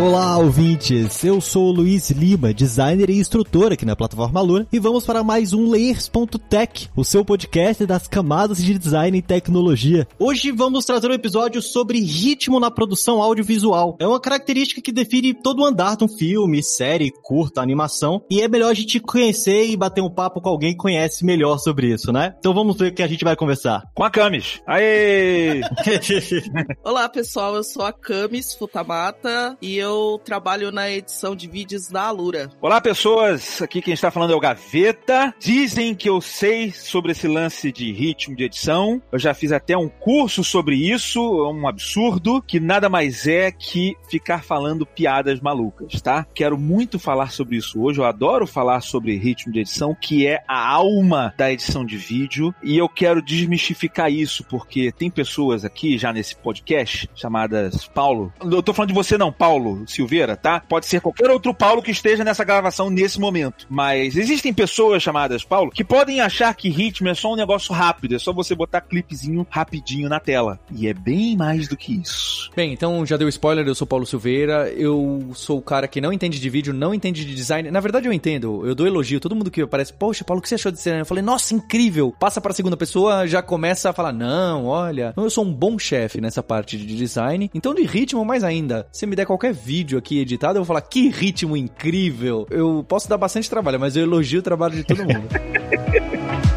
Olá, ouvintes! Eu sou o Luiz Lima, designer e instrutor aqui na plataforma Lura, e vamos para mais um Layers.tech, o seu podcast das camadas de design e tecnologia. Hoje vamos trazer um episódio sobre ritmo na produção audiovisual. É uma característica que define todo o andar de um filme, série, curta, animação, e é melhor a gente conhecer e bater um papo com alguém que conhece melhor sobre isso, né? Então vamos ver o que a gente vai conversar. Com a Camis. Aê! Olá, pessoal, eu sou a Camis Futamata e eu eu trabalho na edição de vídeos da Alura. Olá, pessoas. Aqui quem está falando é o Gaveta. Dizem que eu sei sobre esse lance de ritmo de edição. Eu já fiz até um curso sobre isso. É um absurdo que nada mais é que ficar falando piadas malucas, tá? Quero muito falar sobre isso hoje. Eu adoro falar sobre ritmo de edição, que é a alma da edição de vídeo. E eu quero desmistificar isso, porque tem pessoas aqui já nesse podcast chamadas Paulo. Eu tô falando de você não, Paulo. Silveira, tá? Pode ser qualquer outro Paulo que esteja nessa gravação nesse momento. Mas existem pessoas chamadas Paulo que podem achar que ritmo é só um negócio rápido, é só você botar clipezinho rapidinho na tela. E é bem mais do que isso. Bem, então já deu spoiler, eu sou Paulo Silveira, eu sou o cara que não entende de vídeo, não entende de design. Na verdade eu entendo, eu dou elogio, todo mundo que aparece, poxa, Paulo, o que você achou de design? Eu falei, nossa, incrível! Passa pra segunda pessoa, já começa a falar, não, olha, eu sou um bom chefe nessa parte de design, então de ritmo mais ainda. Se me der qualquer vídeo aqui editado, eu vou falar que ritmo incrível. Eu posso dar bastante trabalho, mas eu elogio o trabalho de todo mundo.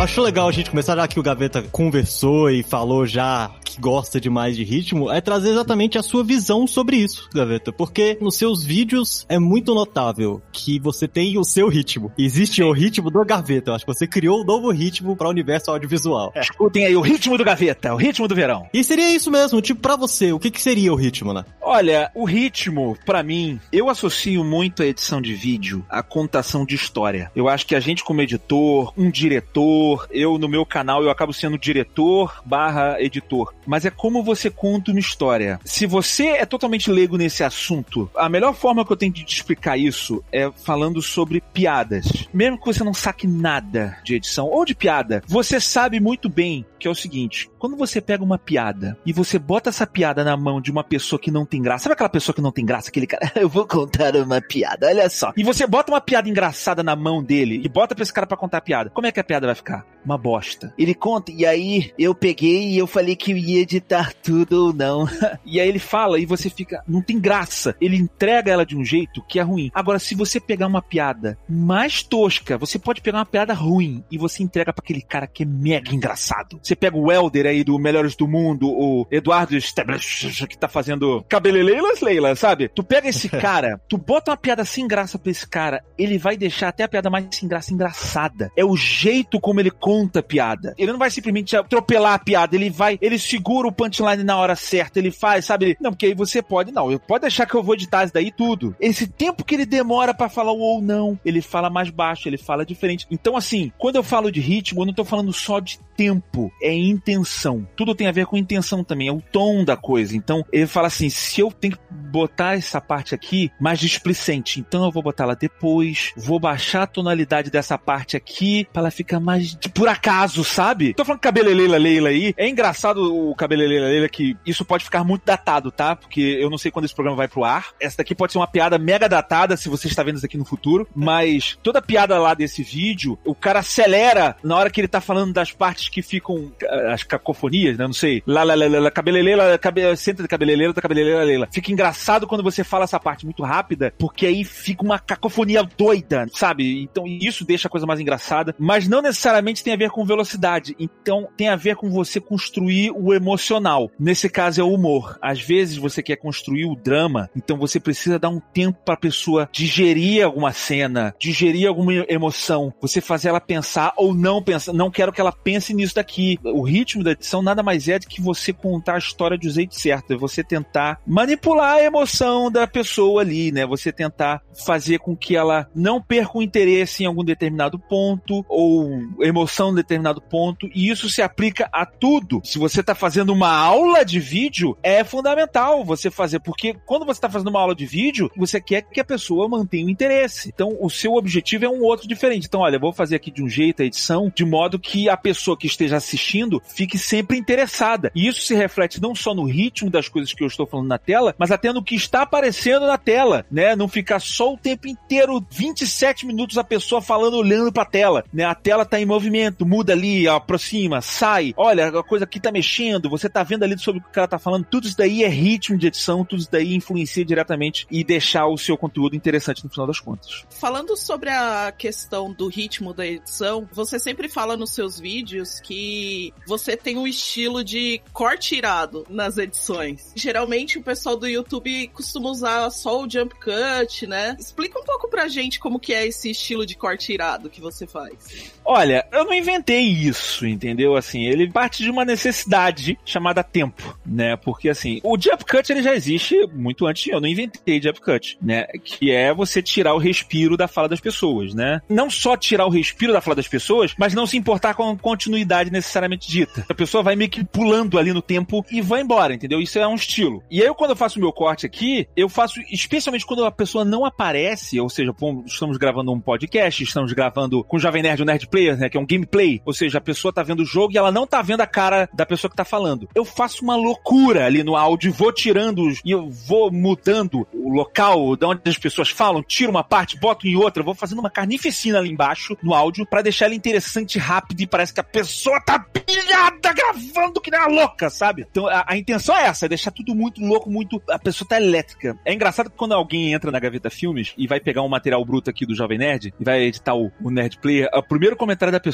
Acho legal a gente começar já que o Gaveta conversou e falou já que gosta demais de ritmo, é trazer exatamente a sua visão sobre isso, Gaveta. Porque nos seus vídeos é muito notável que você tem o seu ritmo. Existe o ritmo do Gaveta. Eu acho que você criou um novo ritmo para o universo audiovisual. É, escutem aí, o ritmo do Gaveta, o ritmo do verão. E seria isso mesmo, tipo, para você, o que, que seria o ritmo, né? Olha, o ritmo, para mim, eu associo muito a edição de vídeo à contação de história. Eu acho que a gente, como editor, um diretor, eu no meu canal, eu acabo sendo diretor barra editor mas é como você conta uma história. Se você é totalmente leigo nesse assunto, a melhor forma que eu tenho de te explicar isso é falando sobre piadas. Mesmo que você não saque nada de edição ou de piada, você sabe muito bem que é o seguinte: quando você pega uma piada e você bota essa piada na mão de uma pessoa que não tem graça, sabe aquela pessoa que não tem graça, aquele cara, eu vou contar uma piada, olha só. E você bota uma piada engraçada na mão dele e bota pra esse cara pra contar a piada. Como é que a piada vai ficar? Uma bosta. Ele conta, e aí eu peguei e eu falei que eu ia editar tudo ou não. e aí ele fala e você fica, não tem graça. Ele entrega ela de um jeito que é ruim. Agora, se você pegar uma piada mais tosca, você pode pegar uma piada ruim e você entrega para aquele cara que é mega engraçado. Você pega o Elder aí do Melhores do Mundo, o Eduardo Stablish, que tá fazendo cabeleleilas, Leila, sabe? Tu pega esse cara, tu bota uma piada sem graça pra esse cara, ele vai deixar até a piada mais sem graça engraçada. É o jeito como ele conta a piada. Ele não vai simplesmente atropelar a piada, ele vai, ele segura o punchline na hora certa, ele faz, sabe? Não, porque aí você pode, não, pode deixar que eu vou editar isso daí tudo. Esse tempo que ele demora para falar o ou não, ele fala mais baixo, ele fala diferente. Então, assim, quando eu falo de ritmo, eu não tô falando só de tempo, é intenção. Tudo tem a ver com intenção também, é o tom da coisa. Então, ele fala assim: se eu tenho que botar essa parte aqui mais displicente, então eu vou botar ela depois, vou baixar a tonalidade dessa parte aqui para ela ficar mais por acaso, sabe? Tô falando cabeleleila Leila aí. É engraçado o cabeleleila Leila que isso pode ficar muito datado, tá? Porque eu não sei quando esse programa vai pro ar. Essa daqui pode ser uma piada mega datada se você está vendo isso aqui no futuro, mas toda piada lá desse vídeo, o cara acelera na hora que ele tá falando das partes que ficam as cacofonias, né? Não sei. Lá, lá, lá, lá, cabeleleira, cabe, centro de cabeleleira, da cabeleleira, leila. Fica engraçado quando você fala essa parte muito rápida, porque aí fica uma cacofonia doida, sabe? Então isso deixa a coisa mais engraçada, mas não necessariamente tem a ver com velocidade. Então tem a ver com você construir o emocional. Nesse caso é o humor. Às vezes você quer construir o drama, então você precisa dar um tempo para a pessoa digerir alguma cena, digerir alguma emoção, você fazer ela pensar ou não pensar. Não quero que ela pense nisso daqui. O ritmo da edição nada mais é do que você contar a história do jeito certo, é você tentar manipular a emoção da pessoa ali, né? Você tentar fazer com que ela não perca o interesse em algum determinado ponto ou emoção emoção em determinado ponto, e isso se aplica a tudo. Se você está fazendo uma aula de vídeo, é fundamental você fazer, porque quando você está fazendo uma aula de vídeo, você quer que a pessoa mantenha o interesse. Então, o seu objetivo é um outro diferente. Então, olha, vou fazer aqui de um jeito a edição, de modo que a pessoa que esteja assistindo fique sempre interessada. E isso se reflete não só no ritmo das coisas que eu estou falando na tela, mas até no que está aparecendo na tela, né? Não ficar só o tempo inteiro, 27 minutos a pessoa falando, olhando para a tela, né? A tela tá em movimento, muda ali, aproxima, sai. Olha, a coisa aqui tá mexendo, você tá vendo ali sobre o que ela tá falando. Tudo isso daí é ritmo de edição, tudo isso daí influencia diretamente e deixar o seu conteúdo interessante no final das contas. Falando sobre a questão do ritmo da edição, você sempre fala nos seus vídeos que você tem um estilo de corte irado nas edições. Geralmente o pessoal do YouTube costuma usar só o jump cut, né? Explica um pouco pra gente como que é esse estilo de corte irado que você faz. Olha, eu não inventei isso, entendeu? Assim, ele parte de uma necessidade chamada tempo, né? Porque assim, o jump cut ele já existe muito antes, eu não inventei jump cut, né? Que é você tirar o respiro da fala das pessoas, né? Não só tirar o respiro da fala das pessoas, mas não se importar com a continuidade necessariamente dita. A pessoa vai meio que pulando ali no tempo e vai embora, entendeu? Isso é um estilo. E aí, quando eu faço o meu corte aqui, eu faço, especialmente quando a pessoa não aparece, ou seja, estamos gravando um podcast, estamos gravando com o Jovem Nerd, o Nerd Player, né? Que é um gameplay. Ou seja, a pessoa tá vendo o jogo e ela não tá vendo a cara da pessoa que tá falando. Eu faço uma loucura ali no áudio, vou tirando e eu vou mudando o local de onde as pessoas falam, tiro uma parte, boto em outra, vou fazendo uma carnificina ali embaixo no áudio para deixar ele interessante, rápido e parece que a pessoa tá pilhada gravando que nem uma louca, sabe? Então a, a intenção é essa, é deixar tudo muito louco, muito. A pessoa tá elétrica. É engraçado que quando alguém entra na Gaveta Filmes e vai pegar um material bruto aqui do Jovem Nerd e vai editar o, o Nerd Player, o primeiro comentário da pessoa,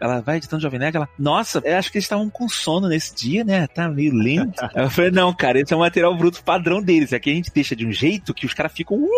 ela vai editando o Jovem Nerd, ela, nossa, eu acho que eles estavam com sono nesse dia, né? Tá meio lento. eu falei, não, cara, esse é um material bruto padrão deles. Aqui a gente deixa de um jeito que os caras ficam uh,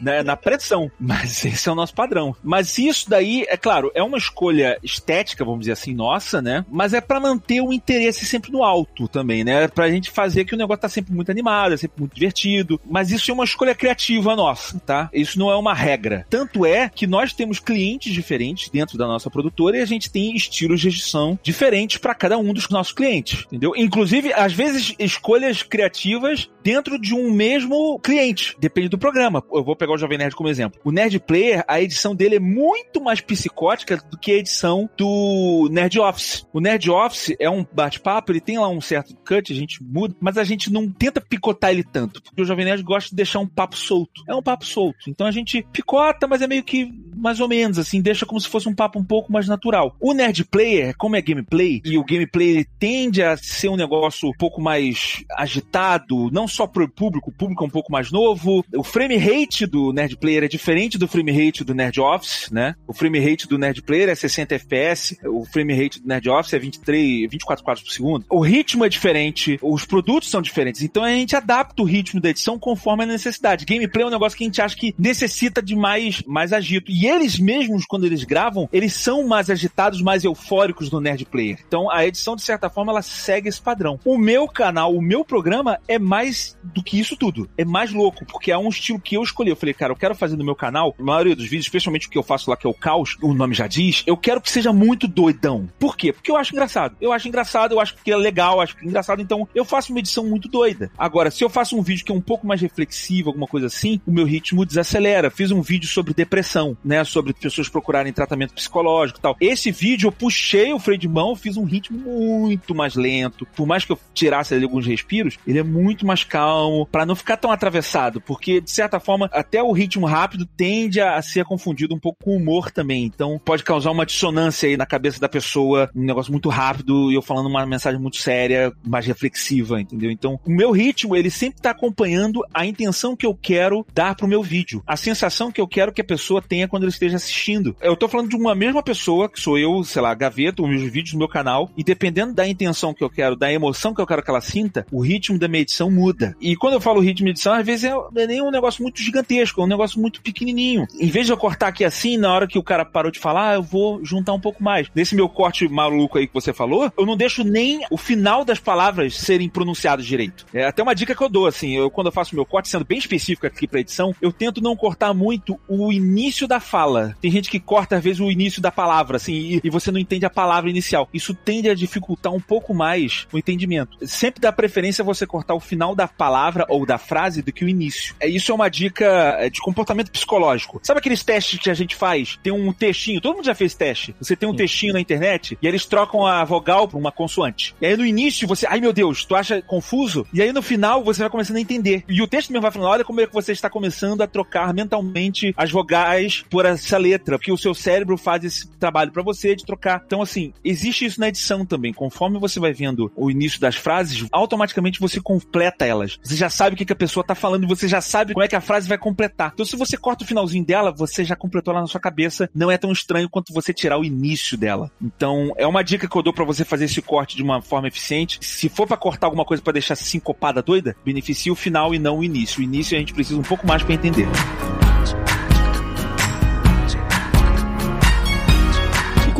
né, na pressão. Mas esse é o nosso padrão. Mas isso daí, é claro, é uma escolha estética, vamos dizer assim, nossa, né? Mas é para manter o interesse sempre no alto também, né? Pra gente fazer que o negócio tá sempre muito animado, é sempre muito divertido. Mas isso é uma escolha criativa nossa, tá? Isso não é uma regra. Tanto é que nós temos clientes diferentes dentro da nossa produtora e a gente tem estilos de edição diferentes para cada um dos nossos clientes, entendeu? Inclusive, às vezes, escolhas criativas dentro de um mesmo cliente. Depende do programa. Eu vou pegar o Jovem Nerd como exemplo. O Nerd Player, a edição dele é muito mais psicótica do que a edição do Nerd Office. O Nerd Office é um bate-papo, ele tem lá um certo cut, a gente muda, mas a gente não tenta picotar ele tanto, porque o Jovem Nerd gosta de deixar um papo solto. É um papo solto. Então a gente picota, mas é meio que mais ou menos, assim, deixa como se fosse um papo um pouco mais natural. O Nerd Player, como é gameplay, e o gameplay tende a ser um negócio um pouco mais agitado, não só pro público, o público é um pouco mais novo. O frame rate do Nerd Player é diferente do frame rate do Nerd Office, né? O frame rate do Nerd Player é 60 FPS, o frame rate do Nerd Office é 23, 24 quadros por segundo. O ritmo é diferente, os produtos são diferentes, então a gente adapta o ritmo da edição conforme a necessidade. Gameplay é um negócio que a gente acha que necessita de mais, mais agito. E eles mesmos, quando eles gravam, eles são mais agitados, mais eufóricos no Nerd Player. Então a edição, de certa forma, ela segue esse padrão. O meu canal, o meu programa é mais do que isso tudo. É mais louco, porque é um estilo que eu escolhi. Eu falei, cara, eu quero fazer no meu canal, a maioria dos vídeos, especialmente o que eu faço lá, que é o caos, o nome já diz, eu quero que seja muito doidão. Por quê? Porque eu acho engraçado. Eu acho engraçado, eu acho que é legal, eu acho que é engraçado, então eu faço uma edição muito doida. Agora, se eu faço um vídeo que é um pouco mais reflexivo, alguma coisa assim, o meu ritmo desacelera. Fiz um vídeo sobre depressão, né? Sobre pessoas procurarem tratamento psicológico e tal. Esse vídeo eu puxei o freio de mão, fiz um ritmo muito mais lento. Por mais que eu tirasse ali alguns respiros, ele é muito mais calmo, para não ficar tão atravessado, porque de certa forma, até o ritmo rápido tende a ser confundido um pouco com o humor também. Então pode causar uma dissonância aí na cabeça da pessoa, um negócio muito rápido e eu falando uma mensagem muito séria, mais reflexiva, entendeu? Então, o meu ritmo, ele sempre tá acompanhando a intenção que eu quero dar pro meu vídeo, a sensação que eu quero que a pessoa tenha quando ele esteja assistindo. Eu tô falando de uma mesma pessoa, que sou eu, sei lá, gaveta, os meus vídeos no meu canal, e dependendo da intenção que eu quero, da emoção que eu quero que ela sinta, o ritmo da minha edição muda. E quando eu falo ritmo de edição, às vezes é, é nem um negócio muito gigantesco, é um negócio muito pequenininho. Em vez de eu cortar aqui assim, na hora que o cara parou de falar, eu vou juntar um pouco mais. Nesse meu corte maluco aí que você falou, eu não deixo nem o final das palavras serem pronunciadas direito. É até uma dica que eu dou, assim, eu quando eu faço meu corte, sendo bem específico aqui pra edição, eu tento não cortar muito o início da fala. Tem gente que corta, às vezes, o início da palavra, assim, e, e você não entende a palavra inicial. Isso tende a dificultar um pouco mais o entendimento. Sempre dá preferência você cortar o final da palavra ou da frase do que o início. É, isso é uma dica é, de comportamento psicológico. Sabe aqueles testes que a gente faz? Tem um textinho, todo mundo já fez teste. Você tem um Sim. textinho na internet e eles trocam a vogal por uma consoante. E aí no início você, ai meu Deus, tu acha confuso? E aí no final você vai começando a entender. E o texto mesmo vai falando, olha como é que você está começando a trocar mentalmente as vogais por essa letra, porque o seu cérebro faz esse trabalho para você de trocar. Então assim, existe isso na edição também. Conforme você vai vendo o início das frases, automaticamente você completa elas. Você já sabe o que, que a pessoa tá falando e você já sabe como é que a frase vai completar. Então se você corta o finalzinho dela, você já completou lá na sua cabeça. Não é tão estranho quanto você tirar o início dela. Então é uma dica que eu dou para você fazer esse corte de uma forma eficiente. Se for para cortar alguma coisa para deixar sincopada doida, beneficie o final e não o início. O início a gente precisa um pouco mais para entender.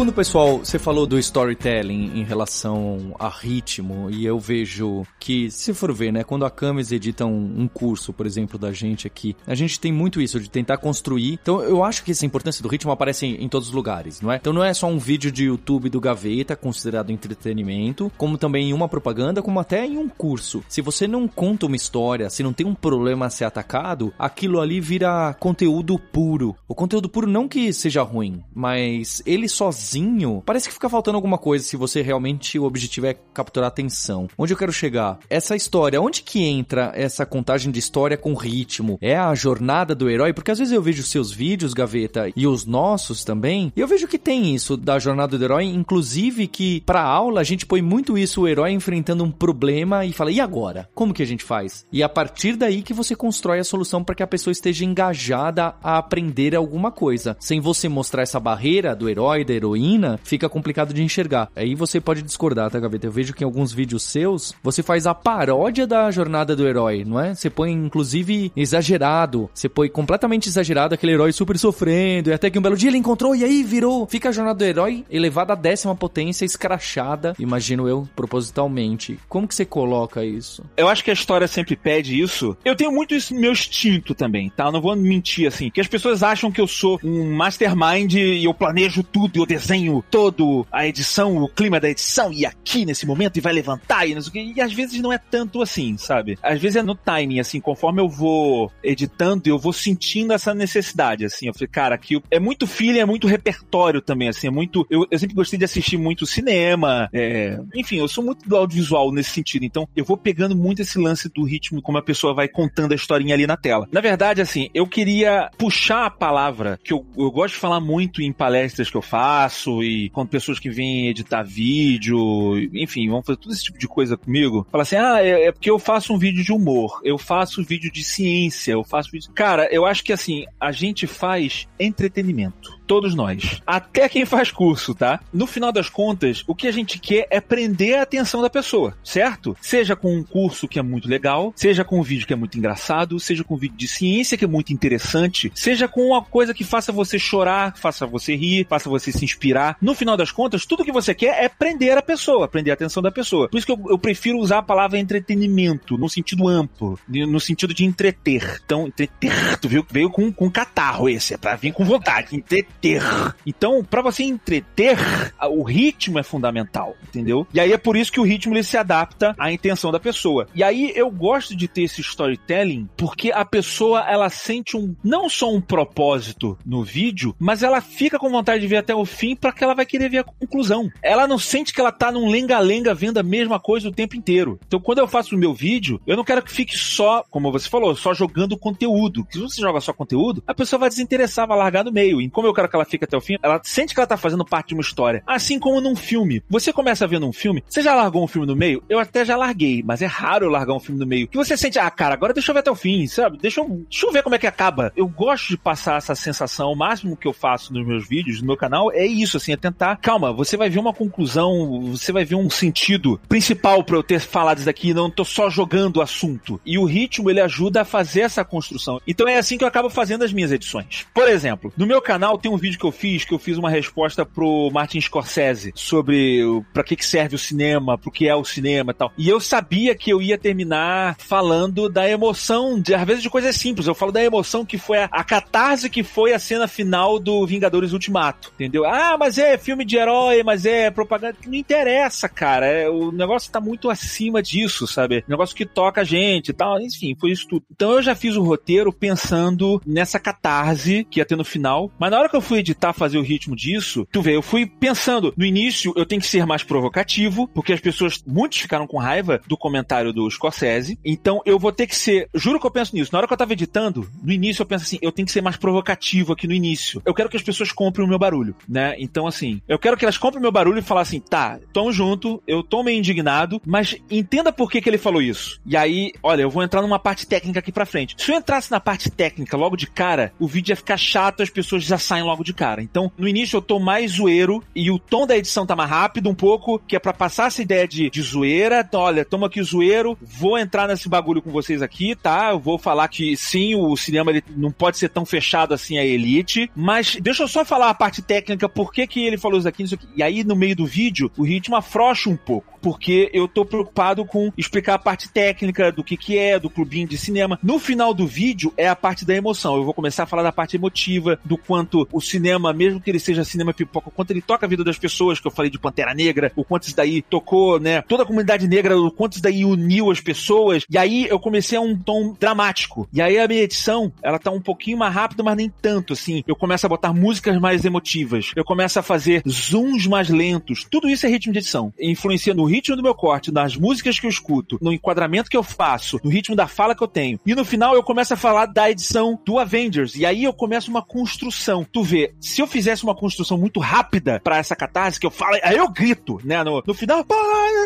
Quando o pessoal, você falou do storytelling em relação a ritmo, e eu vejo que, se for ver, né, quando a Camis edita um, um, curso, por exemplo, da gente aqui, a gente tem muito isso, de tentar construir. Então, eu acho que essa importância do ritmo aparece em, em todos os lugares, não é? Então, não é só um vídeo de YouTube do Gaveta, considerado entretenimento, como também em uma propaganda, como até em um curso. Se você não conta uma história, se não tem um problema a ser atacado, aquilo ali vira conteúdo puro. O conteúdo puro não que seja ruim, mas ele sozinho sozinho, parece que fica faltando alguma coisa se você realmente o objetivo é capturar atenção. Onde eu quero chegar? Essa história, onde que entra essa contagem de história com ritmo? É a jornada do herói? Porque às vezes eu vejo seus vídeos, Gaveta, e os nossos também, e eu vejo que tem isso da jornada do herói, inclusive que pra aula a gente põe muito isso, o herói enfrentando um problema e fala, e agora? Como que a gente faz? E a partir daí que você constrói a solução para que a pessoa esteja engajada a aprender alguma coisa. Sem você mostrar essa barreira do herói, da heroína, fica complicado de enxergar. Aí você pode discordar, tá, Gaveta? Eu vejo que em alguns vídeos seus, você faz a paródia da jornada do herói, não é? Você põe, inclusive, exagerado. Você põe completamente exagerado aquele herói super sofrendo. E até que um belo dia ele encontrou e aí virou. Fica a jornada do herói elevada à décima potência, escrachada, imagino eu, propositalmente. Como que você coloca isso? Eu acho que a história sempre pede isso. Eu tenho muito isso no meu instinto também, tá? Eu não vou mentir assim. Que as pessoas acham que eu sou um mastermind e eu planejo tudo e eu desenho desenho todo, a edição, o clima da edição, e aqui nesse momento, e vai levantar, e não sei o que. E às vezes não é tanto assim, sabe? Às vezes é no timing, assim, conforme eu vou editando, eu vou sentindo essa necessidade, assim. Eu falei, cara, aqui é muito feeling, é muito repertório também, assim, é muito. Eu, eu sempre gostei de assistir muito cinema, é... enfim, eu sou muito do audiovisual nesse sentido, então eu vou pegando muito esse lance do ritmo, como a pessoa vai contando a historinha ali na tela. Na verdade, assim, eu queria puxar a palavra, que eu, eu gosto de falar muito em palestras que eu faço, e com pessoas que vêm editar vídeo, enfim, vão fazer todo esse tipo de coisa comigo. Fala assim: ah, é, é, porque eu faço um vídeo de humor, eu faço vídeo de ciência, eu faço vídeo. Cara, eu acho que assim, a gente faz entretenimento todos nós. Até quem faz curso, tá? No final das contas, o que a gente quer é prender a atenção da pessoa, certo? Seja com um curso que é muito legal, seja com um vídeo que é muito engraçado, seja com um vídeo de ciência que é muito interessante, seja com uma coisa que faça você chorar, faça você rir, faça você se inspirar. No final das contas, tudo que você quer é prender a pessoa, prender a atenção da pessoa. Por isso que eu, eu prefiro usar a palavra entretenimento, no sentido amplo, no sentido de entreter. Então, entreter, tu viu? Veio com, com catarro esse, é pra vir com vontade. Entreter entreter. Então, para você entreter, o ritmo é fundamental, entendeu? E aí é por isso que o ritmo ele se adapta à intenção da pessoa. E aí eu gosto de ter esse storytelling porque a pessoa ela sente um não só um propósito no vídeo, mas ela fica com vontade de ver até o fim para que ela vai querer ver a conclusão. Ela não sente que ela tá num lenga-lenga vendo a mesma coisa o tempo inteiro. Então, quando eu faço o meu vídeo, eu não quero que fique só, como você falou, só jogando conteúdo. Se você joga só conteúdo, a pessoa vai desinteressar, vai largar no meio. E como eu quero que ela fique até o fim, ela sente que ela tá fazendo parte de uma história. Assim como num filme. Você começa vendo um filme, você já largou um filme no meio? Eu até já larguei, mas é raro eu largar um filme no meio. Que você sente, ah, cara, agora deixa eu ver até o fim, sabe? Deixa eu, deixa eu ver como é que acaba. Eu gosto de passar essa sensação, o máximo que eu faço nos meus vídeos, no meu canal, é isso, assim, é tentar, calma, você vai ver uma conclusão, você vai ver um sentido principal para eu ter falado isso daqui, não tô só jogando o assunto. E o ritmo, ele ajuda a fazer essa construção. Então é assim que eu acabo fazendo as minhas edições. Por exemplo, no meu canal tem um vídeo que eu fiz, que eu fiz uma resposta pro Martin Scorsese sobre para que, que serve o cinema, pro que é o cinema e tal. E eu sabia que eu ia terminar falando da emoção, de, às vezes de coisas simples. Eu falo da emoção que foi a, a catarse que foi a cena final do Vingadores Ultimato, entendeu? Ah, mas é filme de herói, mas é propaganda. Não interessa, cara. É, o negócio tá muito acima disso, sabe? Negócio que toca a gente e tal. Enfim, foi isso tudo. Então eu já fiz o roteiro pensando nessa catarse que ia ter no final. Mas na hora que eu fui editar, fazer o ritmo disso, tu vê, eu fui pensando, no início eu tenho que ser mais provocativo, porque as pessoas, muitos ficaram com raiva do comentário do Scorsese. Então eu vou ter que ser, juro que eu penso nisso. Na hora que eu tava editando, no início eu penso assim, eu tenho que ser mais provocativo aqui no início. Eu quero que as pessoas comprem o meu barulho, né? Então assim, eu quero que elas comprem o meu barulho e falar assim, tá, tamo junto, eu tô meio indignado, mas entenda por que que ele falou isso. E aí, olha, eu vou entrar numa parte técnica aqui pra frente. Se eu entrasse na parte técnica logo de cara, o vídeo ia ficar chato, as pessoas já saem logo de cara. Então, no início eu tô mais zoeiro e o tom da edição tá mais rápido um pouco, que é para passar essa ideia de, de zoeira. Então, olha, tamo aqui zoeiro, vou entrar nesse bagulho com vocês aqui, tá? Eu vou falar que sim, o cinema ele não pode ser tão fechado assim a elite, mas deixa eu só falar a parte técnica, por que que ele falou isso aqui, isso aqui. E aí, no meio do vídeo, o ritmo afrouxa um pouco, porque eu tô preocupado com explicar a parte técnica do que que é, do clubinho de cinema. No final do vídeo é a parte da emoção. Eu vou começar a falar da parte emotiva, do quanto o cinema, mesmo que ele seja cinema pipoca, o quanto ele toca a vida das pessoas, que eu falei de Pantera Negra, o quanto isso daí tocou, né, toda a comunidade negra, o quanto isso daí uniu as pessoas. E aí eu comecei a um tom dramático. E aí a minha edição, ela tá um pouquinho mais rápida, mas nem tanto, assim. Eu começo a botar músicas mais emotivas. Eu começo a fazer zooms mais lentos. Tudo isso é ritmo de edição. Influencia no ritmo do meu corte, nas músicas que eu escuto, no enquadramento que eu faço, no ritmo da fala que eu tenho. E no final eu começo a falar da edição do Avengers. E aí eu começo uma construção. Tu vê, se eu fizesse uma construção muito rápida para essa catarse, que eu falo, aí eu grito, né? No, no final, pá,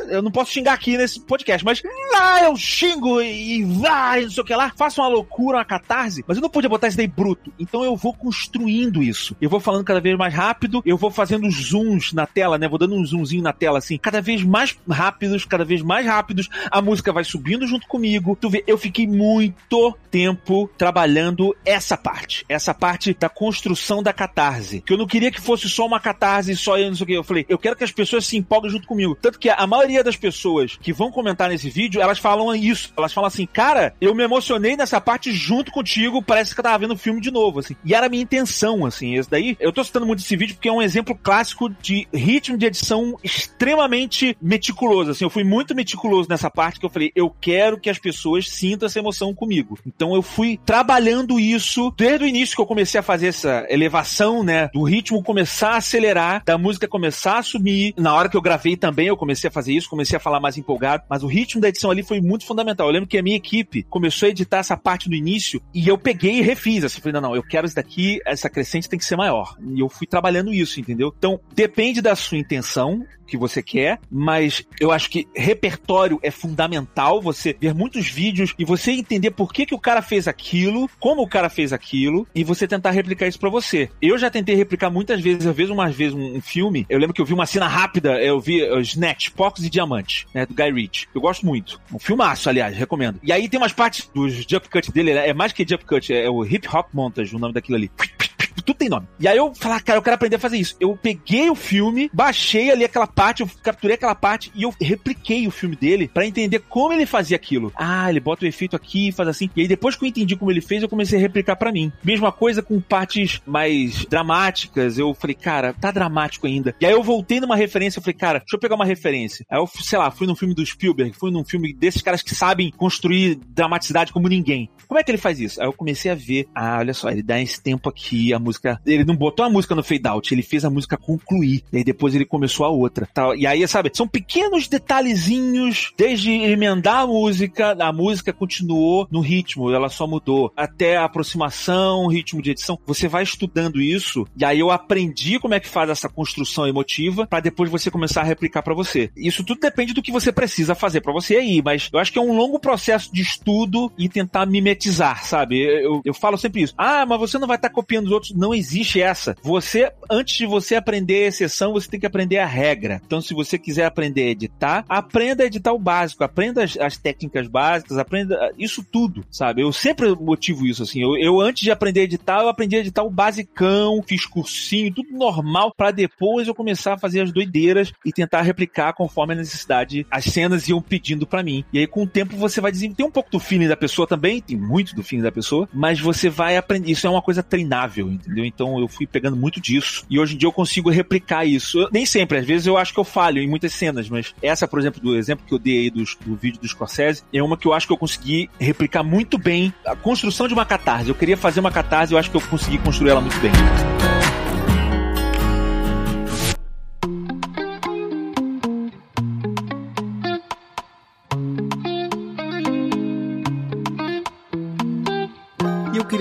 eu não posso xingar aqui nesse podcast, mas lá eu xingo e vai, não sei o que lá, faço uma loucura, uma catarse, mas eu não podia botar isso daí bruto. Então eu vou construindo isso. Eu vou falando cada vez mais rápido, eu vou fazendo zooms na tela, né? Vou dando um zoomzinho na tela assim, cada vez mais rápidos, cada vez mais rápidos. A música vai subindo junto comigo. Tu vê, eu fiquei muito tempo trabalhando essa parte, essa parte da construção da catarse. Que eu não queria que fosse só uma catarse, só eu, não sei o que. Eu falei, eu quero que as pessoas se empolguem junto comigo. Tanto que a maioria das pessoas que vão comentar nesse vídeo, elas falam isso. Elas falam assim, cara, eu me emocionei nessa parte junto contigo, parece que eu tava vendo o filme de novo, assim. E era a minha intenção, assim. Esse daí, eu tô citando muito esse vídeo porque é um exemplo clássico de ritmo de edição extremamente meticuloso, assim. Eu fui muito meticuloso nessa parte que eu falei, eu quero que as pessoas sintam essa emoção comigo. Então eu fui trabalhando isso desde o início que eu comecei a fazer essa elevação, né, do ritmo começar a acelerar, da música começar a subir. Na hora que eu gravei também eu comecei a fazer isso, comecei a falar mais empolgado, mas o ritmo da edição ali foi muito fundamental. Eu lembro que a minha equipe começou a editar essa parte no início e eu peguei e refiz. Assim, falei, não, não, eu quero isso daqui, essa crescente tem que ser maior. E eu fui trabalhando isso, entendeu? Então, depende da sua intenção, que você quer, mas eu acho que repertório é fundamental, você ver muitos vídeos e você entender por que, que o cara fez aquilo, como o cara fez aquilo, e você tentar replicar isso para você. Eu já tentei replicar muitas vezes, às vezes uma vez um, um, filme, eu lembro que eu vi uma cena rápida, eu vi uh, Snatch, Pocos e Diamantes, né, do Guy Ritchie. Eu gosto muito. Um filmaço, aliás, recomendo. E aí tem umas partes dos jump cut dele, é mais que jump cut, é o hip hop montage, o nome daquilo ali tudo tem nome. E aí eu falei, ah, cara, eu quero aprender a fazer isso. Eu peguei o filme, baixei ali aquela parte, eu capturei aquela parte e eu repliquei o filme dele para entender como ele fazia aquilo. Ah, ele bota o efeito aqui, faz assim. E aí depois que eu entendi como ele fez, eu comecei a replicar para mim. Mesma coisa com partes mais dramáticas. Eu falei, cara, tá dramático ainda. E aí eu voltei numa referência, eu falei, cara, deixa eu pegar uma referência. Aí eu, sei lá, fui num filme do Spielberg, fui num filme desses caras que sabem construir dramaticidade como ninguém. Como é que ele faz isso? Aí eu comecei a ver, ah, olha só, ele dá esse tempo aqui, a música. Ele não botou a música no fade out, ele fez a música concluir. E aí depois ele começou a outra. Tal. E aí, sabe, são pequenos detalhezinhos, desde emendar a música, a música continuou no ritmo, ela só mudou. Até a aproximação, ritmo de edição. Você vai estudando isso, e aí eu aprendi como é que faz essa construção emotiva, para depois você começar a replicar para você. Isso tudo depende do que você precisa fazer para você aí, mas eu acho que é um longo processo de estudo e tentar mimetizar, sabe? Eu, eu falo sempre isso. Ah, mas você não vai estar tá copiando os outros. Não existe essa. Você, antes de você aprender a exceção, você tem que aprender a regra. Então, se você quiser aprender a editar, aprenda a editar o básico, aprenda as, as técnicas básicas, aprenda isso tudo, sabe? Eu sempre motivo isso, assim. Eu, eu, antes de aprender a editar, eu aprendi a editar o basicão, fiz cursinho, tudo normal, para depois eu começar a fazer as doideiras e tentar replicar conforme a necessidade. As cenas iam pedindo para mim. E aí, com o tempo, você vai desenvolver. Tem um pouco do feeling da pessoa também, tem muito do feeling da pessoa, mas você vai aprender. Isso é uma coisa treinável, entendeu? Então eu fui pegando muito disso. E hoje em dia eu consigo replicar isso. Eu, nem sempre, às vezes eu acho que eu falho em muitas cenas, mas essa, por exemplo, do exemplo que eu dei aí do, do vídeo do Scorsese, é uma que eu acho que eu consegui replicar muito bem a construção de uma catarse. Eu queria fazer uma catarse e eu acho que eu consegui construir ela muito bem.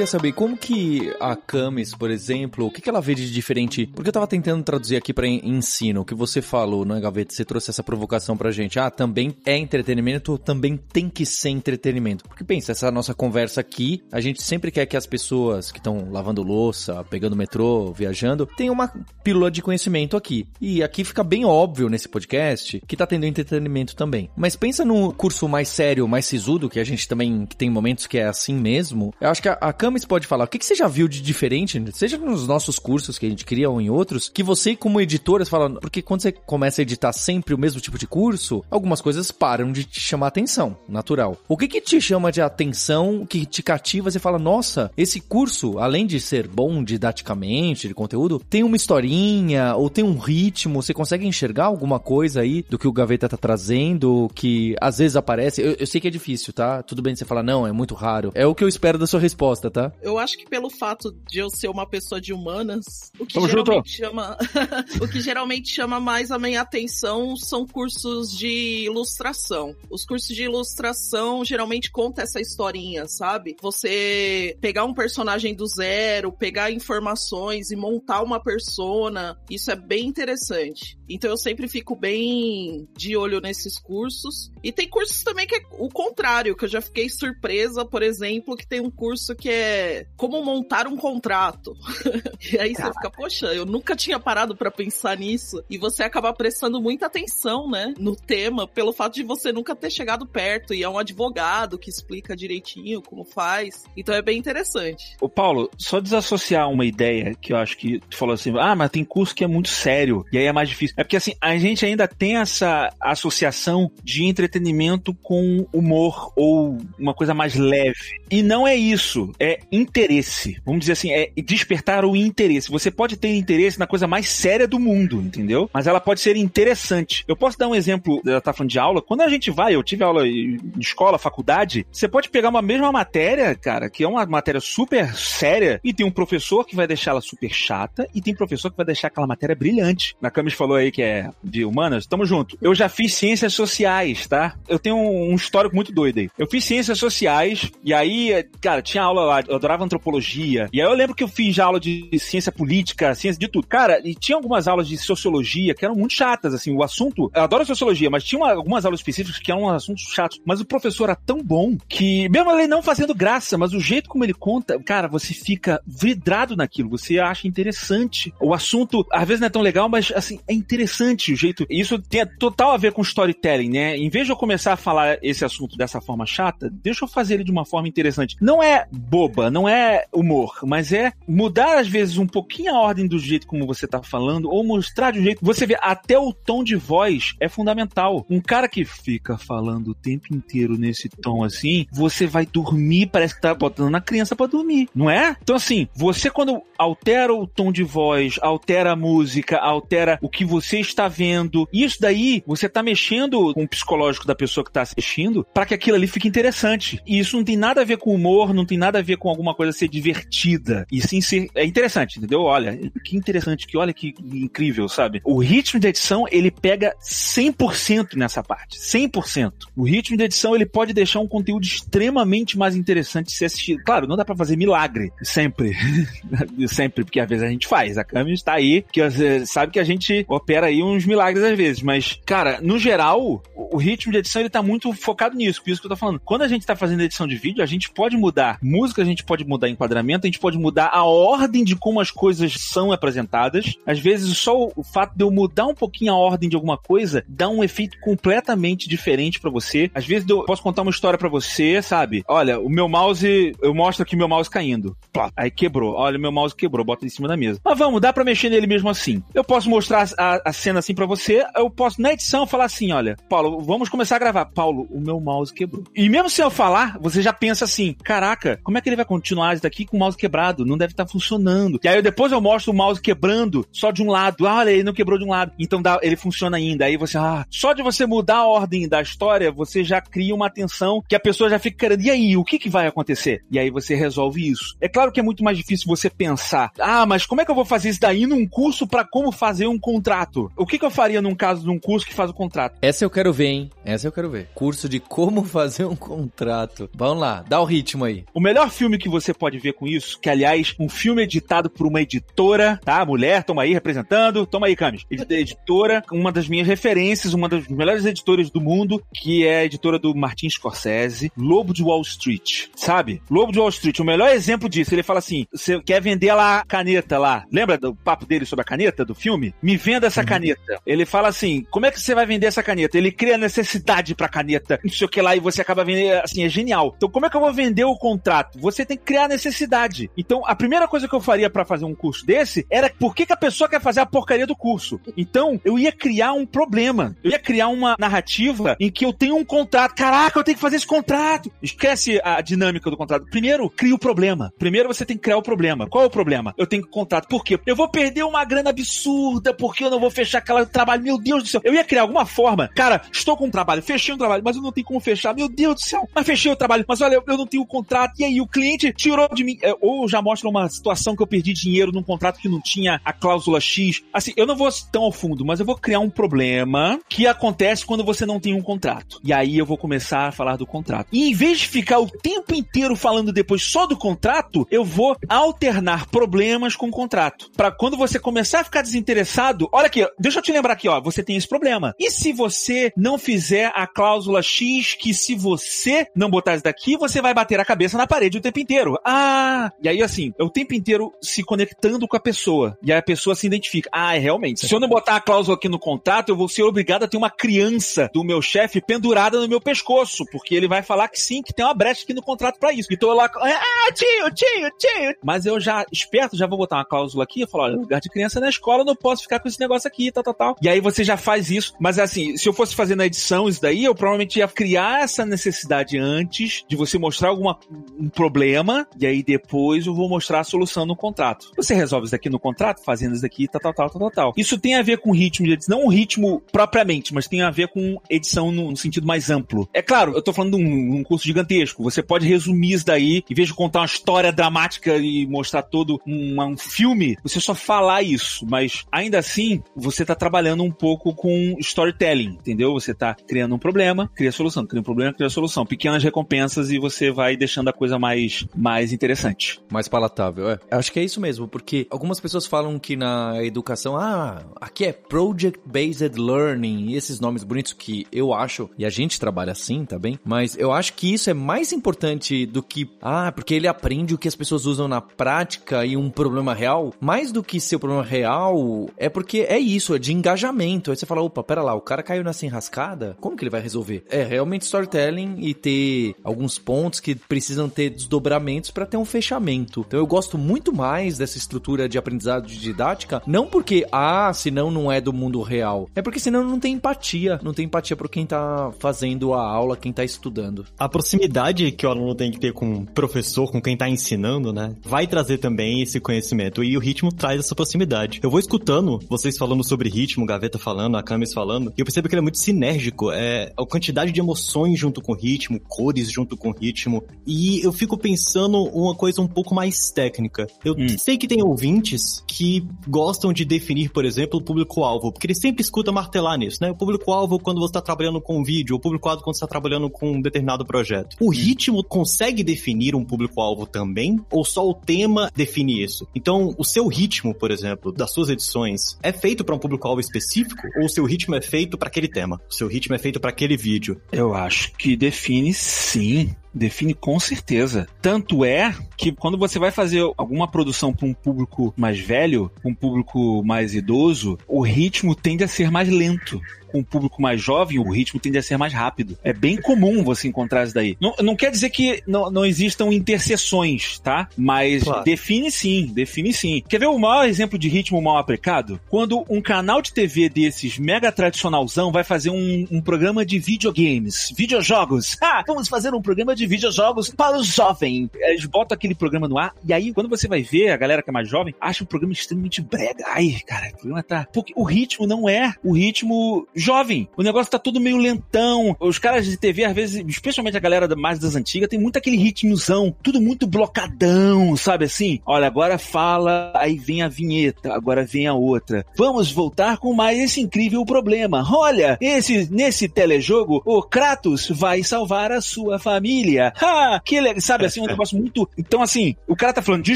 Queria saber como que a Camis, por exemplo, o que, que ela vê de diferente? Porque eu tava tentando traduzir aqui para ensino, o que você falou, não é, Gaveta? Você trouxe essa provocação pra gente. Ah, também é entretenimento, também tem que ser entretenimento. Porque pensa, essa nossa conversa aqui, a gente sempre quer que as pessoas que estão lavando louça, pegando metrô, viajando, tenham uma pílula de conhecimento aqui. E aqui fica bem óbvio nesse podcast que tá tendo entretenimento também. Mas pensa no curso mais sério, mais sisudo, que a gente também que tem momentos que é assim mesmo. Eu acho que a, a Camis pode falar, o que, que você já viu de diferente, seja nos nossos cursos que a gente cria ou em outros, que você como editora fala, porque quando você começa a editar sempre o mesmo tipo de curso, algumas coisas param de te chamar atenção, natural. O que que te chama de atenção, que te cativa, você fala, nossa, esse curso, além de ser bom didaticamente, de conteúdo, tem uma historinha ou tem um ritmo, você consegue enxergar alguma coisa aí do que o Gaveta tá trazendo, que às vezes aparece, eu, eu sei que é difícil, tá? Tudo bem você falar, não, é muito raro. É o que eu espero da sua resposta, tá? Eu acho que pelo fato de eu ser uma pessoa de humanas, o que Tamo geralmente junto. chama o que geralmente chama mais a minha atenção são cursos de ilustração. Os cursos de ilustração geralmente contam essa historinha, sabe? Você pegar um personagem do zero, pegar informações e montar uma persona, isso é bem interessante. Então eu sempre fico bem de olho nesses cursos. E tem cursos também que é o contrário, que eu já fiquei surpresa, por exemplo, que tem um curso que é como montar um contrato. e aí Caraca. você fica, poxa, eu nunca tinha parado para pensar nisso. E você acaba prestando muita atenção, né, no tema, pelo fato de você nunca ter chegado perto. E é um advogado que explica direitinho como faz. Então é bem interessante. Ô Paulo, só desassociar uma ideia que eu acho que tu falou assim, ah, mas tem curso que é muito sério. E aí é mais difícil. É porque assim, a gente ainda tem essa associação de entretenimento com humor ou uma coisa mais leve. E não é isso. É interesse. Vamos dizer assim, é despertar o interesse. Você pode ter interesse na coisa mais séria do mundo, entendeu? Mas ela pode ser interessante. Eu posso dar um exemplo, ela tá falando de aula. Quando a gente vai, eu tive aula em escola, faculdade, você pode pegar uma mesma matéria, cara, que é uma matéria super séria, e tem um professor que vai deixar ela super chata, e tem professor que vai deixar aquela matéria brilhante. Na Camis falou aí que é de humanas, tamo junto. Eu já fiz ciências sociais, tá? Eu tenho um histórico muito doido aí. Eu fiz ciências sociais, e aí, cara, tinha aula lá, eu adorava antropologia. E aí eu lembro que eu fiz aula de ciência política, ciência de tudo. Cara, e tinha algumas aulas de sociologia que eram muito chatas, assim, o assunto. Eu adoro sociologia, mas tinha uma, algumas aulas específicas que eram assuntos chatos. Mas o professor era tão bom que, mesmo ele não fazendo graça, mas o jeito como ele conta, cara, você fica vidrado naquilo, você acha interessante. O assunto, às vezes não é tão legal, mas, assim, é interessante o jeito. Isso tem total a ver com storytelling, né? Em vez de eu começar a falar esse assunto dessa forma chata, deixa eu fazer ele de uma forma interessante. Não é boba, não é humor, mas é mudar às vezes um pouquinho a ordem do jeito como você tá falando, ou mostrar de um jeito. Você vê, até o tom de voz é fundamental. Um cara que fica falando o tempo inteiro nesse tom assim, você vai dormir, parece que tá botando a criança para dormir, não é? Então, assim, você quando altera o tom de voz, altera a música, altera o que você está vendo, isso daí você tá mexendo com o psicológico da pessoa que tá assistindo para que aquilo ali fique interessante. E isso não tem nada a ver com humor, não tem nada a ver com alguma coisa ser divertida. E sim ser. É interessante, entendeu? Olha, que interessante, que olha que incrível, sabe? O ritmo de edição, ele pega 100% nessa parte. 100%. O ritmo de edição, ele pode deixar um conteúdo extremamente mais interessante de ser assistido. Claro, não dá para fazer milagre. Sempre. sempre, porque às vezes a gente faz. A câmera está aí, que sabe que a gente opera aí uns milagres às vezes. Mas, cara, no geral, o ritmo de edição, ele tá muito focado nisso. Por isso que eu tô falando. Quando a gente tá fazendo edição de vídeo, a gente pode mudar música a gente pode mudar enquadramento, a gente pode mudar a ordem de como as coisas são apresentadas. Às vezes, só o fato de eu mudar um pouquinho a ordem de alguma coisa dá um efeito completamente diferente para você. Às vezes, eu posso contar uma história para você, sabe? Olha, o meu mouse, eu mostro aqui meu mouse caindo. Plá, aí quebrou. Olha, meu mouse quebrou, bota em cima da mesa. Mas vamos, dá para mexer nele mesmo assim. Eu posso mostrar a, a cena assim para você, eu posso na edição falar assim, olha, Paulo, vamos começar a gravar. Paulo, o meu mouse quebrou. E mesmo se eu falar, você já pensa assim, caraca, como é que ele vai continuar isso daqui com o mouse quebrado? Não deve estar tá funcionando. E aí depois eu mostro o mouse quebrando só de um lado. Ah, olha, ele não quebrou de um lado. Então dá, ele funciona ainda. Aí você, ah, só de você mudar a ordem da história, você já cria uma tensão que a pessoa já fica querendo, e aí, o que, que vai acontecer? E aí você resolve isso. É claro que é muito mais difícil você pensar, ah, mas como é que eu vou fazer isso daí num curso para como fazer um contrato? O que, que eu faria num caso de um curso que faz o contrato? Essa eu quero ver, hein? Essa eu quero ver. Curso de como fazer um contrato. Vamos lá, dá o ritmo aí. O melhor filme que você pode ver com isso, que aliás, um filme editado por uma editora, tá? Mulher, toma aí representando. Toma aí, Camis. Editora, uma das minhas referências, uma das melhores editoras do mundo, que é a editora do Martin Scorsese, Lobo de Wall Street. Sabe? Lobo de Wall Street, o melhor exemplo disso. Ele fala assim: você quer vender lá a caneta lá? Lembra do papo dele sobre a caneta do filme? Me venda essa uhum. caneta. Ele fala assim: como é que você vai vender essa caneta? Ele cria necessidade pra caneta, não sei o que lá, e você acaba vendendo. Assim, é genial. Então, como é que eu vou vender o contrato? Você tem que criar necessidade. Então, a primeira coisa que eu faria para fazer um curso desse era por que, que a pessoa quer fazer a porcaria do curso. Então, eu ia criar um problema. Eu ia criar uma narrativa em que eu tenho um contrato. Caraca, eu tenho que fazer esse contrato. Esquece a dinâmica do contrato. Primeiro, cria o problema. Primeiro, você tem que criar o problema. Qual é o problema? Eu tenho contrato. Por quê? Eu vou perder uma grana absurda porque eu não vou fechar aquela trabalho. Meu Deus do céu. Eu ia criar alguma forma. Cara, estou com um trabalho, fechei um trabalho, mas eu não tenho como fechar. Meu Deus do céu. Mas fechei o trabalho, mas olha, eu não tenho o contrato. E aí, o cliente tirou de mim. É, ou já mostra uma situação que eu perdi dinheiro num contrato que não tinha a cláusula X. Assim, eu não vou tão ao fundo, mas eu vou criar um problema que acontece quando você não tem um contrato. E aí eu vou começar a falar do contrato. E em vez de ficar o tempo inteiro falando depois só do contrato, eu vou alternar problemas com o contrato. Para quando você começar a ficar desinteressado, olha aqui, deixa eu te lembrar aqui, ó, você tem esse problema. E se você não fizer a cláusula X, que se você não botar isso daqui, você vai bater a cabeça na parede o tempo inteiro. Ah! E aí, assim, é o tempo inteiro se conectando com a pessoa. E aí a pessoa se identifica. Ah, é realmente. Se eu não botar a cláusula aqui no contrato, eu vou ser obrigado a ter uma criança do meu chefe pendurada no meu pescoço, porque ele vai falar que sim, que tem uma brecha aqui no contrato para isso. Então eu lá, ah, tio, tio, tio. Mas eu já, esperto, já vou botar uma cláusula aqui, eu falo, olha, lugar de criança na escola, não posso ficar com esse negócio aqui, tal, tal, tal. E aí você já faz isso. Mas assim, se eu fosse fazer na edição isso daí, eu provavelmente ia criar essa necessidade antes de você mostrar alguma, um problema, e aí depois eu vou mostrar a solução no contrato. Você resolve isso daqui no contrato, fazendo isso daqui, tal, tal, tal, tal, tal. Isso tem a ver com ritmo de edição, não o ritmo propriamente, mas tem a ver com edição no, no sentido mais amplo. É claro, eu tô falando de um, um, curso gigantesco. Você pode resumir isso daí, em vez de contar uma história dramática e mostrar todo um, um filme, você só falar isso. Mas ainda assim, você tá trabalhando um pouco com storytelling, entendeu? Você tá criando um problema, cria solução, cria um problema, cria solução. Pequenas recompensas e você vai deixando a coisa mais, mais interessante. Mais palatável, é. Acho que é isso mesmo, porque algumas pessoas falam que na educação, ah, aqui é Project Based Learning, e esses nomes bonitos que eu acho, e a gente trabalha assim, tá bem? Mas eu acho que isso é mais importante do que, ah, porque ele aprende o que as pessoas usam na prática e um problema real. Mais do que ser o problema real, é porque é isso, é de engajamento. Aí você fala, opa, pera lá, o cara caiu nessa enrascada, como que ele vai resolver? É realmente storytelling e ter alguns pontos que precisam ter desdobramentos para ter um fechamento. Então eu gosto muito mais dessa estrutura de aprendizado de didática, não porque, ah, senão não é do mundo real. É porque senão não tem empatia, não tem empatia por quem tá fazendo a aula, quem tá estudando. A proximidade que o aluno tem que ter com o professor, com quem tá ensinando, né, vai trazer também esse conhecimento e o ritmo traz essa proximidade. Eu vou escutando vocês falando sobre ritmo, Gaveta falando, a Camis falando, e eu percebo que ele é muito sinérgico, é a quantidade de emoções junto com o ritmo, cores junto com o ritmo, e eu fico pensando uma coisa um pouco mais técnica. Eu hum. sei que tem ouvintes que gostam de definir, por exemplo, o público-alvo, porque ele sempre escuta martelar nisso, né? O público-alvo quando você está trabalhando com um vídeo, o público-alvo quando você está trabalhando com um determinado projeto. O ritmo consegue definir um público-alvo também? Ou só o tema define isso? Então, o seu ritmo, por exemplo, das suas edições, é feito para um público-alvo específico? Ou o seu ritmo é feito para aquele tema? O seu ritmo é feito para aquele vídeo? Eu acho que define sim. Define com certeza. Tanto é que quando você vai fazer alguma produção para um público mais velho, um público mais idoso, o ritmo tende a ser mais lento com o público mais jovem, o ritmo tende a ser mais rápido. É bem comum você encontrar isso daí. Não, não quer dizer que não, não existam interseções, tá? Mas claro. define sim, define sim. Quer ver o maior exemplo de ritmo mal aplicado? Quando um canal de TV desses mega tradicionalzão vai fazer um, um programa de videogames, videojogos. Ah, vamos fazer um programa de videojogos para os jovens. Eles botam aquele programa no ar e aí quando você vai ver, a galera que é mais jovem acha o programa extremamente brega. Ai, cara, o programa tá... Porque o ritmo não é o ritmo jovem. O negócio tá tudo meio lentão. Os caras de TV, às vezes, especialmente a galera mais das antigas, tem muito aquele ritmozão, tudo muito blocadão, sabe assim? Olha, agora fala, aí vem a vinheta, agora vem a outra. Vamos voltar com mais esse incrível problema. Olha, esse nesse telejogo, o Kratos vai salvar a sua família. Ha! Que legal, sabe assim, um negócio muito. Então, assim, o cara tá falando de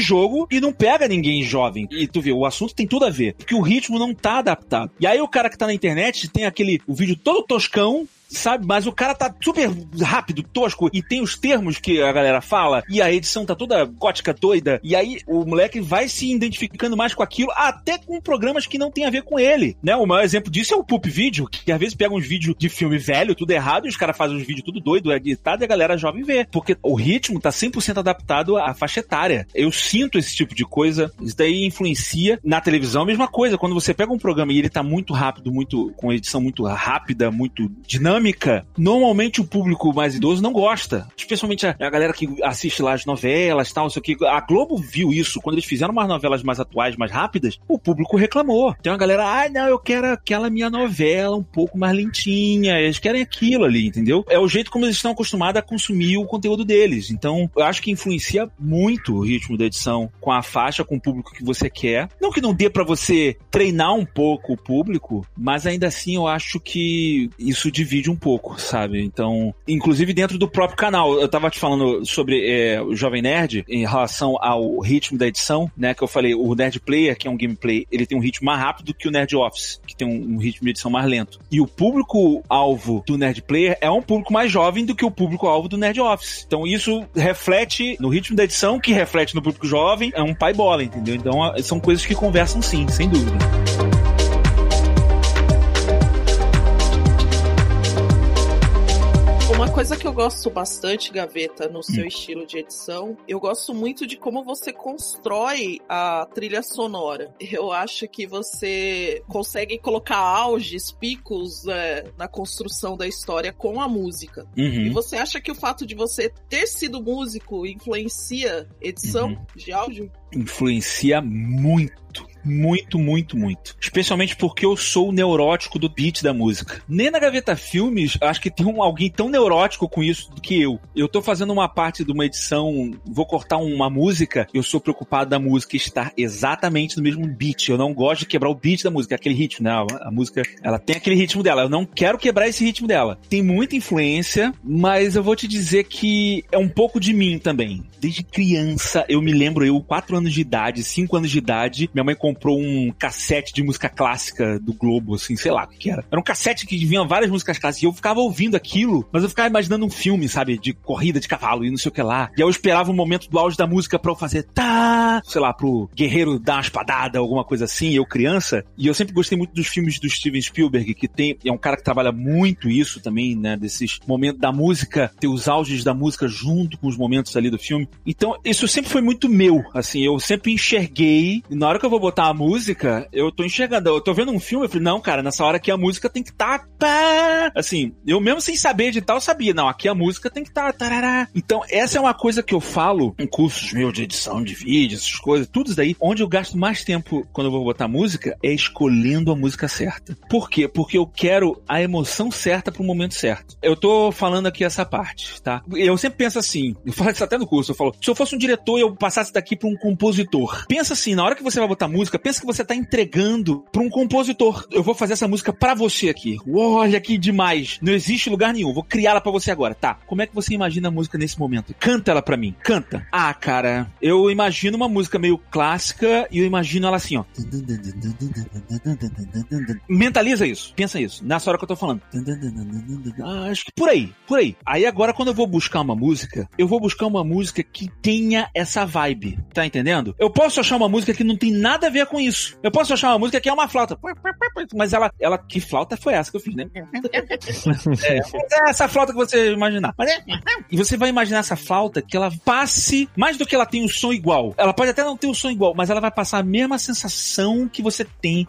jogo e não pega ninguém jovem. E tu vê, o assunto tem tudo a ver. Porque o ritmo não tá adaptado. E aí o cara que tá na internet tem aquele o vídeo todo toscão, sabe? Mas o cara tá super rápido, tosco, e tem os termos que a galera fala, e a edição tá toda gótica doida, e aí o moleque vai se identificando mais com aquilo, até com programas que não tem a ver com ele, né? O maior exemplo disso é o Poop Video, que às vezes pega uns vídeos de filme velho, tudo errado, e os caras fazem uns vídeos tudo doido, editado, e a galera jovem vê. Porque o ritmo tá 100% adaptado à faixa etária. Eu sinto esse tipo de coisa, isso daí influencia. Na televisão, a mesma coisa. Quando você pega um programa e ele tá muito rápido, muito com edição muito rápida, muito dinâmica, dinâmica, normalmente o público mais idoso não gosta. Especialmente a, a galera que assiste lá as novelas tal, sei o que. A Globo viu isso. Quando eles fizeram umas novelas mais atuais, mais rápidas, o público reclamou. Tem uma galera, ah, não, eu quero aquela minha novela um pouco mais lentinha. Eles querem aquilo ali, entendeu? É o jeito como eles estão acostumados a consumir o conteúdo deles. Então, eu acho que influencia muito o ritmo da edição com a faixa, com o público que você quer. Não que não dê para você treinar um pouco o público, mas ainda assim eu acho que isso divide um pouco, sabe? Então, inclusive dentro do próprio canal, eu tava te falando sobre é, o Jovem Nerd em relação ao ritmo da edição, né? Que eu falei, o Nerd Player, que é um gameplay, ele tem um ritmo mais rápido que o Nerd Office, que tem um, um ritmo de edição mais lento. E o público-alvo do Nerd Player é um público mais jovem do que o público-alvo do Nerd Office. Então, isso reflete no ritmo da edição, que reflete no público jovem, é um pai bola, entendeu? Então, são coisas que conversam sim, sem dúvida. Coisa que eu gosto bastante, Gaveta, no seu hum. estilo de edição, eu gosto muito de como você constrói a trilha sonora. Eu acho que você consegue colocar auges, picos é, na construção da história com a música. Uhum. E você acha que o fato de você ter sido músico influencia edição uhum. de áudio? Influencia muito muito, muito, muito. Especialmente porque eu sou o neurótico do beat da música. Nem na Gaveta Filmes, acho que tem um, alguém tão neurótico com isso do que eu. Eu tô fazendo uma parte de uma edição, vou cortar uma música, eu sou preocupado da música estar exatamente no mesmo beat. Eu não gosto de quebrar o beat da música, aquele ritmo, né? A música, ela tem aquele ritmo dela. Eu não quero quebrar esse ritmo dela. Tem muita influência, mas eu vou te dizer que é um pouco de mim também. Desde criança, eu me lembro, eu, 4 anos de idade, 5 anos de idade, minha mãe comprou um cassete de música clássica do Globo, assim, sei lá o que era. Era um cassete que vinha várias músicas clássicas e eu ficava ouvindo aquilo, mas eu ficava imaginando um filme, sabe, de corrida de cavalo e não sei o que lá. E aí eu esperava o momento do auge da música pra eu fazer tá, sei lá, pro guerreiro dar uma espadada, alguma coisa assim, eu criança. E eu sempre gostei muito dos filmes do Steven Spielberg, que tem, é um cara que trabalha muito isso também, né, desses momentos da música, ter os auges da música junto com os momentos ali do filme. Então, isso sempre foi muito meu, assim, eu sempre enxerguei, e na hora que eu vou botar a música, eu tô enxergando, eu tô vendo um filme, eu falei, não, cara, nessa hora aqui a música tem que estar, tá, assim, eu mesmo sem saber de tal, sabia, não, aqui a música tem que estar, tá, Então, essa é uma coisa que eu falo em cursos meus de edição de vídeo, essas coisas, tudo isso daí, onde eu gasto mais tempo quando eu vou botar música, é escolhendo a música certa. Por quê? Porque eu quero a emoção certa pro momento certo. Eu tô falando aqui essa parte, tá? Eu sempre penso assim, eu falo isso até no curso, eu falo, se eu fosse um diretor e eu passasse daqui pra um compositor, pensa assim, na hora que você vai botar música, música, pensa que você tá entregando pra um compositor. Eu vou fazer essa música pra você aqui. Olha que demais. Não existe lugar nenhum. Vou criá-la pra você agora. Tá. Como é que você imagina a música nesse momento? Canta ela pra mim. Canta. Ah, cara, eu imagino uma música meio clássica e eu imagino ela assim, ó. Mentaliza isso. Pensa isso. Nessa hora que eu tô falando. Ah, acho que por aí. Por aí. Aí agora quando eu vou buscar uma música, eu vou buscar uma música que tenha essa vibe. Tá entendendo? Eu posso achar uma música que não tem nada a ver com isso. Eu posso achar uma música que é uma flauta. Mas ela, ela que flauta foi essa que eu fiz, né? é, é essa flauta que você imaginar. Mas é, e você vai imaginar essa flauta que ela passe, mais do que ela tem um som igual. Ela pode até não ter um som igual, mas ela vai passar a mesma sensação que você tem.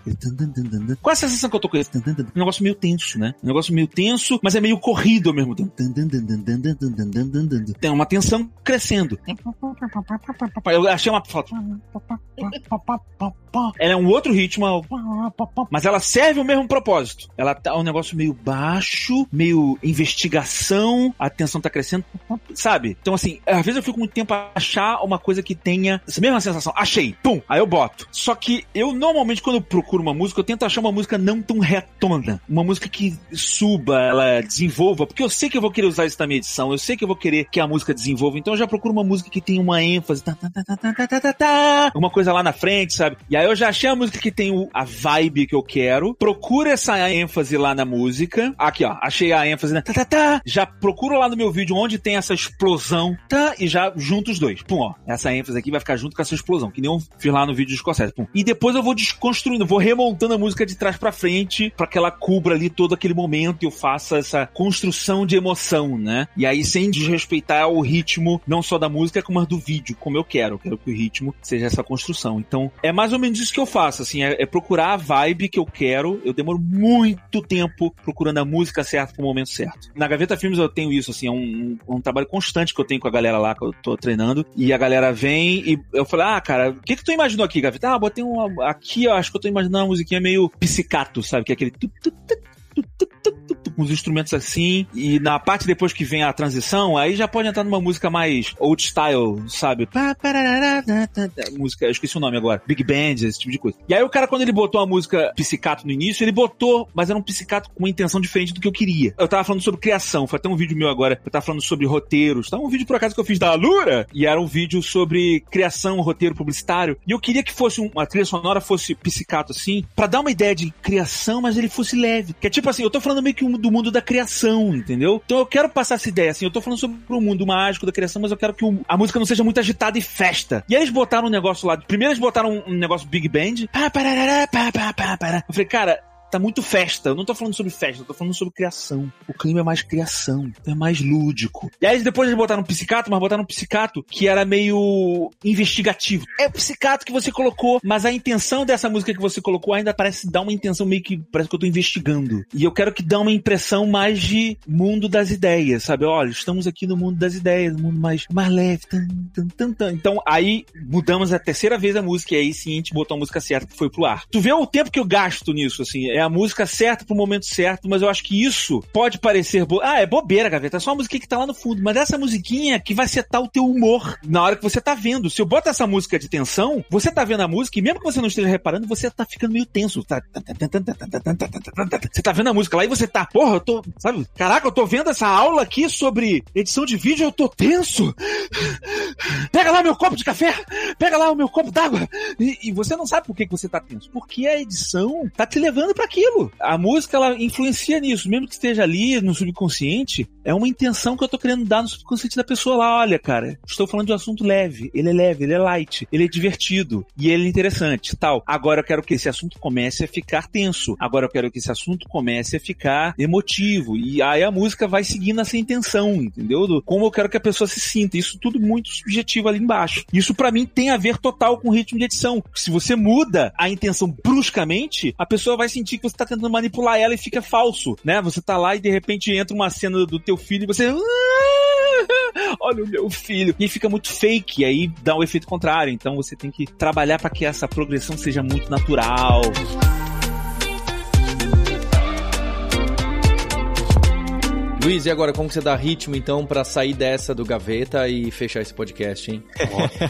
Qual é a sensação que eu tô com esse? Um negócio meio tenso, né? Um negócio meio tenso, mas é meio corrido ao mesmo tempo. Tem uma tensão crescendo. Eu achei uma flauta. Ela é um outro ritmo, mas ela serve o mesmo propósito. Ela tá um negócio meio baixo, meio investigação, a tensão tá crescendo, sabe? Então, assim, às vezes eu fico muito tempo a achar uma coisa que tenha essa mesma sensação. Achei, pum, aí eu boto. Só que eu normalmente, quando eu procuro uma música, eu tento achar uma música não tão retona. Uma música que suba, ela desenvolva, porque eu sei que eu vou querer usar isso na minha edição, eu sei que eu vou querer que a música desenvolva, então eu já procuro uma música que tenha uma ênfase, tá, tá, tá, uma coisa lá na frente, sabe? E aí eu já achei a música que tem o, a vibe que eu quero, procuro essa ênfase lá na música. Aqui, ó, achei a ênfase, né? Tá, tá, tá. Já procuro lá no meu vídeo onde tem essa explosão, tá? E já junto os dois. Pum, ó. Essa ênfase aqui vai ficar junto com essa explosão, que nem eu fiz lá no vídeo de Scorsese. Pum. E depois eu vou desconstruindo, vou remontando a música de trás para frente, para que ela cubra ali todo aquele momento e eu faça essa construção de emoção, né? E aí sem desrespeitar o ritmo, não só da música, como do vídeo, como eu quero. Eu quero que o ritmo seja essa construção. Então, é mais ou menos isso que eu faço, assim, é, é procurar a vibe que eu quero. Eu demoro muito tempo procurando a música certa pro momento certo. Na Gaveta Filmes eu tenho isso, assim, é um, um, trabalho constante que eu tenho com a galera lá que eu tô treinando. E a galera vem e eu falo, ah, cara, o que que tu imaginou aqui, Gaveta? Ah, botei um. Aqui, ó, acho que eu tô imaginando uma musiquinha meio psicato, sabe? Que é aquele com os instrumentos assim, e na parte depois que vem a transição, aí já pode entrar numa música mais old style, sabe? Música, eu esqueci o nome agora. Big Band, esse tipo de coisa. E aí o cara, quando ele botou a música psicato no início, ele botou, mas era um psicato com uma intenção diferente do que eu queria. Eu tava falando sobre criação, foi até um vídeo meu agora, eu tava falando sobre roteiros, tá? Um vídeo por acaso que eu fiz da Alura, e era um vídeo sobre criação, roteiro publicitário, e eu queria que fosse uma trilha sonora fosse psicato assim, para dar uma ideia de criação, mas ele fosse leve. Que é tipo assim, eu tô falando meio que do mundo da criação, entendeu? Então eu quero passar essa ideia, assim, eu tô falando sobre o mundo mágico da criação, mas eu quero que o, a música não seja muito agitada e festa. E aí eles botaram um negócio lá, primeiro eles botaram um, um negócio Big Band, eu falei, cara, tá muito festa. Eu não tô falando sobre festa, eu tô falando sobre criação. O clima é mais criação, é mais lúdico. E aí depois eles botaram um psicato, mas botaram um psicato que era meio investigativo. É o psicato que você colocou, mas a intenção dessa música que você colocou ainda parece dar uma intenção meio que parece que eu tô investigando. E eu quero que dê uma impressão mais de mundo das ideias, sabe? Olha, estamos aqui no mundo das ideias, no mundo mais, mais leve. Tan, tan, tan, tan. Então aí mudamos a terceira vez a música e aí sim a gente botou a música certa que foi pro ar. Tu vê o tempo que eu gasto nisso, assim, é a música certa pro momento certo, mas eu acho que isso pode parecer. Bo... Ah, é bobeira, gaveta. É só uma musiquinha que tá lá no fundo. Mas essa musiquinha que vai setar o teu humor na hora que você tá vendo. Se eu boto essa música de tensão, você tá vendo a música e mesmo que você não esteja reparando, você tá ficando meio tenso. Tá... Você tá vendo a música lá e você tá, porra, eu tô, sabe? Caraca, eu tô vendo essa aula aqui sobre edição de vídeo, eu tô tenso. Pega lá meu copo de café, pega lá o meu copo d'água. E, e você não sabe por que, que você tá tenso. Porque a edição tá te levando para aquilo. A música, ela influencia nisso, mesmo que esteja ali no subconsciente, é uma intenção que eu tô querendo dar no subconsciente da pessoa lá. Olha, cara, estou falando de um assunto leve. Ele é leve, ele é light, ele é divertido e ele é interessante, tal. Agora eu quero que esse assunto comece a ficar tenso. Agora eu quero que esse assunto comece a ficar emotivo. E aí a música vai seguindo essa intenção, entendeu? Do como eu quero que a pessoa se sinta. Isso tudo muito subjetivo ali embaixo. Isso para mim tem a ver total com o ritmo de edição. Se você muda a intenção bruscamente, a pessoa vai sentir que você tá tentando manipular ela e fica falso, né? Você tá lá e de repente entra uma cena do teu filho você ah, olha o meu filho. E fica muito fake, aí dá o um efeito contrário. Então você tem que trabalhar para que essa progressão seja muito natural. Luiz, e agora como você dá ritmo então pra sair dessa do gaveta e fechar esse podcast, hein?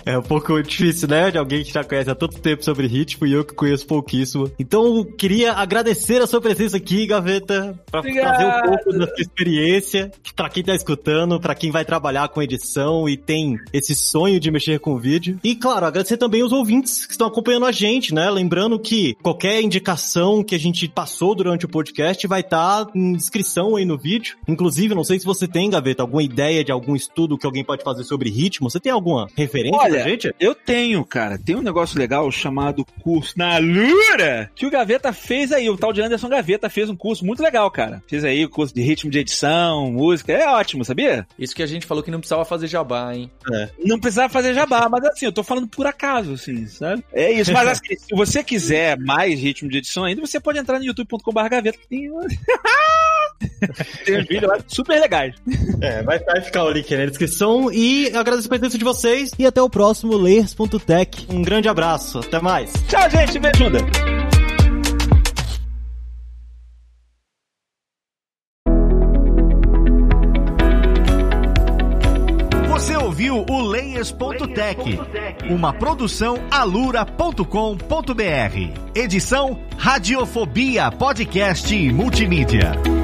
É um pouco difícil, né? De alguém que já conhece há tanto tempo sobre ritmo e eu que conheço pouquíssimo. Então, queria agradecer a sua presença aqui, Gaveta, pra Obrigado. trazer um pouco da sua experiência, pra quem tá escutando, pra quem vai trabalhar com edição e tem esse sonho de mexer com vídeo. E, claro, agradecer também os ouvintes que estão acompanhando a gente, né? Lembrando que qualquer indicação que a gente passou durante o podcast vai estar em descrição aí no vídeo. Inclusive, não sei se você tem, Gaveta, alguma ideia de algum estudo que alguém pode fazer sobre ritmo. Você tem alguma referência Olha, pra gente? Eu tenho, cara. Tem um negócio legal chamado curso na Lura que o Gaveta fez aí. O tal de Anderson Gaveta fez um curso muito legal, cara. Fez aí o curso de ritmo de edição, música. É ótimo, sabia? Isso que a gente falou que não precisava fazer jabá, hein? Não precisava fazer jabá, mas assim, eu tô falando por acaso, assim, sabe? É isso. Mas assim, se você quiser mais ritmo de edição ainda, você pode entrar no youtube.com.br gaveta que tem. tem uns vídeos lá super legais. É, vai, vai ficar o link aí na descrição. E eu agradeço a presença de vocês. E até o próximo Layers.tech. Um grande abraço. Até mais. Tchau, gente. Me ajuda. Você ouviu o Layers.tech, uma produção alura.com.br. Edição Radiofobia Podcast e Multimídia.